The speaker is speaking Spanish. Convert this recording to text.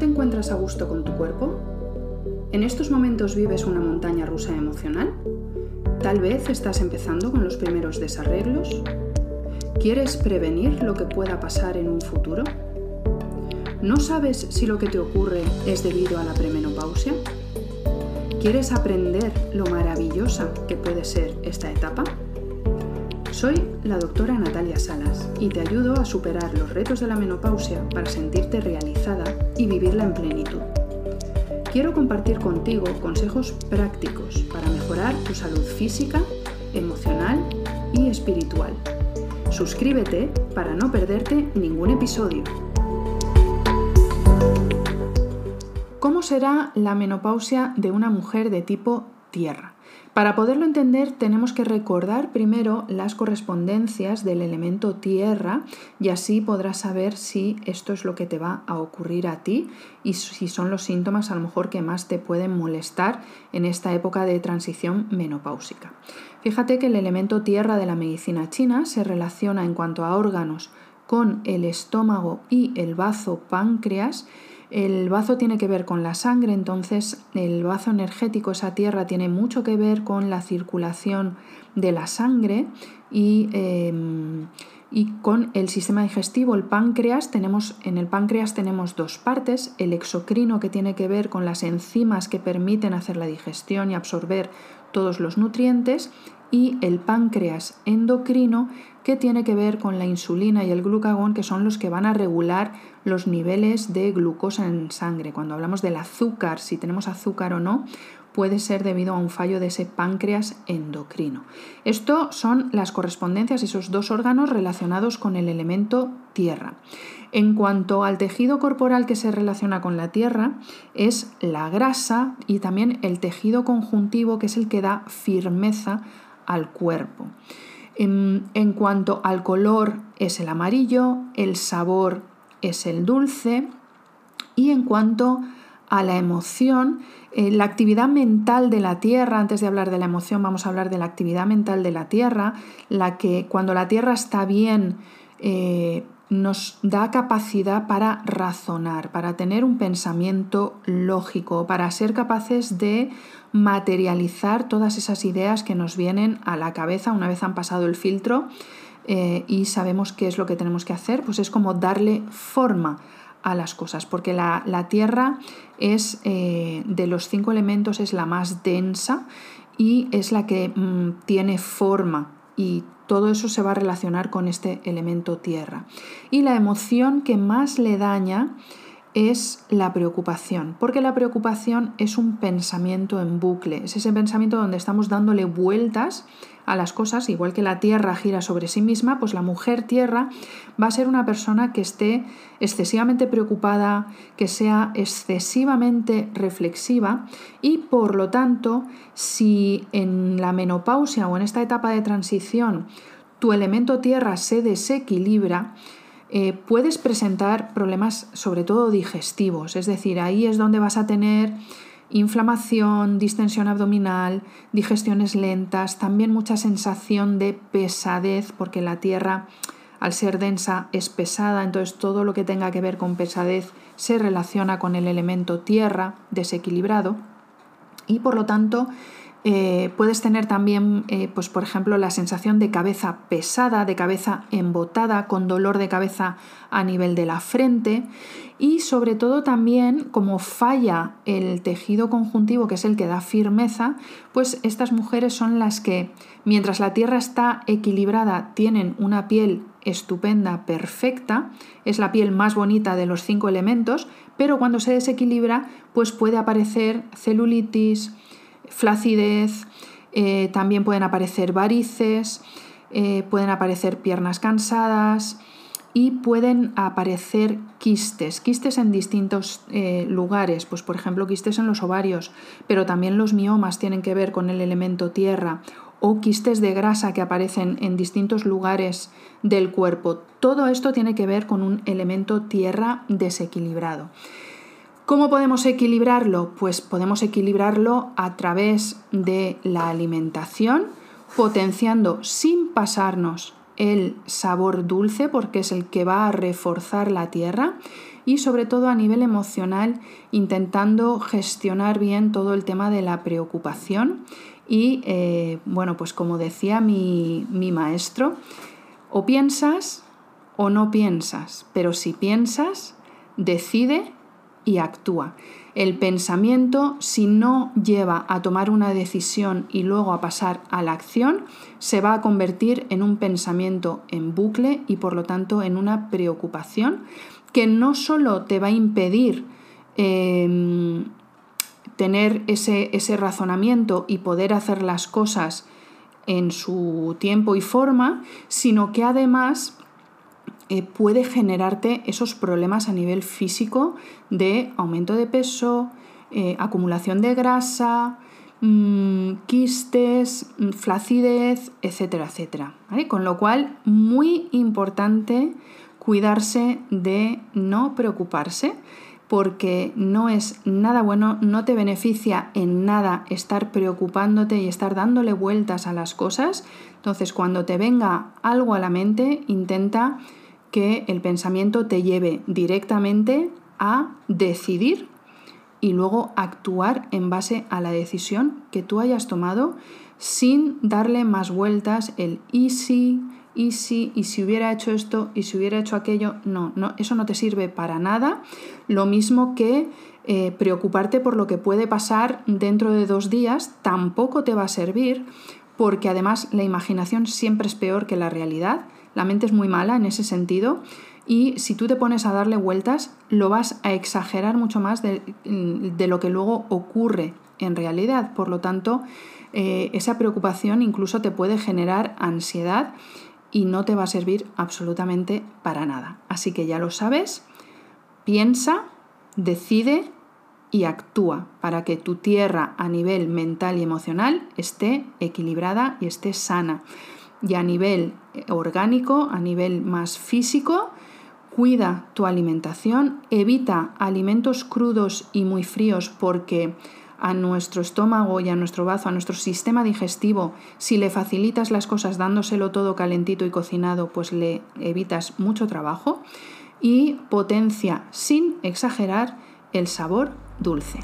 te encuentras a gusto con tu cuerpo? ¿En estos momentos vives una montaña rusa emocional? Tal vez estás empezando con los primeros desarreglos. ¿Quieres prevenir lo que pueda pasar en un futuro? ¿No sabes si lo que te ocurre es debido a la premenopausia? ¿Quieres aprender lo maravillosa que puede ser esta etapa? Soy la doctora Natalia Salas y te ayudo a superar los retos de la menopausia para sentirte realizada y vivirla en plenitud. Quiero compartir contigo consejos prácticos para mejorar tu salud física, emocional y espiritual. Suscríbete para no perderte ningún episodio. ¿Cómo será la menopausia de una mujer de tipo tierra? Para poderlo entender tenemos que recordar primero las correspondencias del elemento tierra y así podrás saber si esto es lo que te va a ocurrir a ti y si son los síntomas a lo mejor que más te pueden molestar en esta época de transición menopáusica. Fíjate que el elemento tierra de la medicina china se relaciona en cuanto a órganos con el estómago y el bazo páncreas el bazo tiene que ver con la sangre, entonces el bazo energético, esa tierra, tiene mucho que ver con la circulación de la sangre y, em, y con el sistema digestivo, el páncreas. Tenemos, en el páncreas tenemos dos partes, el exocrino que tiene que ver con las enzimas que permiten hacer la digestión y absorber todos los nutrientes y el páncreas endocrino que tiene que ver con la insulina y el glucagón que son los que van a regular los niveles de glucosa en sangre. Cuando hablamos del azúcar, si tenemos azúcar o no, puede ser debido a un fallo de ese páncreas endocrino. Esto son las correspondencias, esos dos órganos relacionados con el elemento tierra. En cuanto al tejido corporal que se relaciona con la tierra, es la grasa y también el tejido conjuntivo que es el que da firmeza al cuerpo. En, cuanto al color es el amarillo, el sabor es el dulce y en cuanto a la emoción, eh, la actividad mental de la Tierra, antes de hablar de la emoción vamos a hablar de la actividad mental de la Tierra, la que cuando la Tierra está bien eh, nos da capacidad para razonar, para tener un pensamiento lógico, para ser capaces de materializar todas esas ideas que nos vienen a la cabeza una vez han pasado el filtro eh, y sabemos qué es lo que tenemos que hacer, pues es como darle forma a las cosas, porque la, tierra es eh, de los cinco elementos es la más densa y es la que mm, tiene forma y todo eso se va a relacionar con este elemento tierra. Y la emoción que más le daña es la preocupación, porque la preocupación es un pensamiento en bucle, es ese pensamiento donde estamos dándole vueltas a las cosas, igual que la Tierra gira sobre sí misma, pues la mujer Tierra va a ser una persona que esté excesivamente preocupada, que sea excesivamente reflexiva y por lo tanto, si en la menopausia o en esta etapa de transición tu elemento Tierra se desequilibra, eh, puedes presentar problemas sobre todo digestivos, es decir, ahí es donde vas a tener inflamación, distensión abdominal, digestiones lentas, también mucha sensación de pesadez, porque la tierra al ser densa es pesada, entonces todo lo que tenga que ver con pesadez se relaciona con el elemento tierra desequilibrado. Y por lo tanto eh, puedes tener también, eh, pues por ejemplo, la sensación de cabeza pesada, de cabeza embotada, con dolor de cabeza a nivel de la frente. Y sobre todo también como falla el tejido conjuntivo, que es el que da firmeza, pues estas mujeres son las que, mientras la Tierra está equilibrada, tienen una piel estupenda, perfecta, es la piel más bonita de los cinco elementos, pero cuando se desequilibra, pues puede aparecer celulitis, flacidez, eh, también pueden aparecer varices, eh, pueden aparecer piernas cansadas y pueden aparecer quistes, quistes en distintos eh, lugares, pues por ejemplo quistes en los ovarios, pero también los miomas tienen que ver con el elemento tierra o quistes de grasa que aparecen en distintos lugares del cuerpo. Todo esto tiene que ver con un elemento tierra desequilibrado. ¿Cómo podemos equilibrarlo? Pues podemos equilibrarlo a través de la alimentación, potenciando sin pasarnos el sabor dulce porque es el que va a reforzar la tierra y sobre todo a nivel emocional intentando gestionar bien todo el tema de la preocupación y eh, bueno pues como decía mi, mi maestro o piensas o no piensas pero si piensas decide y actúa. El pensamiento, si no lleva a tomar una decisión y luego a pasar a la acción, se va a convertir en un pensamiento en bucle y por lo tanto en una preocupación que no solo te va a impedir em, tener ese, ese razonamiento y poder hacer las cosas en su tiempo y forma, sino que además eh, puede generarte esos problemas a nivel físico de aumento de peso, eh, acumulación de grasa, mm, quistes, mm, flacidez, etcétera, etcétera. Con lo cual, muy importante cuidarse de no preocuparse porque no es nada bueno, no te beneficia en nada estar preocupándote y estar dándole vueltas a las cosas. Entonces, cuando te venga algo a la mente, intenta que el pensamiento te lleve directamente a decidir y luego actuar en base a la decisión que tú hayas tomado sin darle más vueltas el y si, y si, y si hubiera hecho esto, y si hubiera hecho aquello. No, no eso no te sirve para nada. Lo mismo que eh, preocuparte por lo que puede pasar dentro de dos días tampoco te va a servir porque además la imaginación siempre es peor que la realidad la mente es muy mala en ese sentido y si tú te pones a darle vueltas, lo vas a exagerar mucho más de, lo que luego ocurre en realidad. Por lo tanto, eh, esa preocupación incluso te puede generar ansiedad y no te va a servir absolutamente para nada. Así que ya lo sabes, piensa, decide y actúa para que tu tierra a nivel mental y emocional esté equilibrada y esté sana y a nivel eh, orgánico, a nivel más físico, cuida tu alimentación, evita alimentos crudos y muy fríos porque a nuestro estómago y a nuestro bazo, a nuestro sistema digestivo, si le facilitas las cosas dándoselo todo calentito y cocinado, pues le evitas mucho trabajo y potencia sin exagerar el sabor dulce.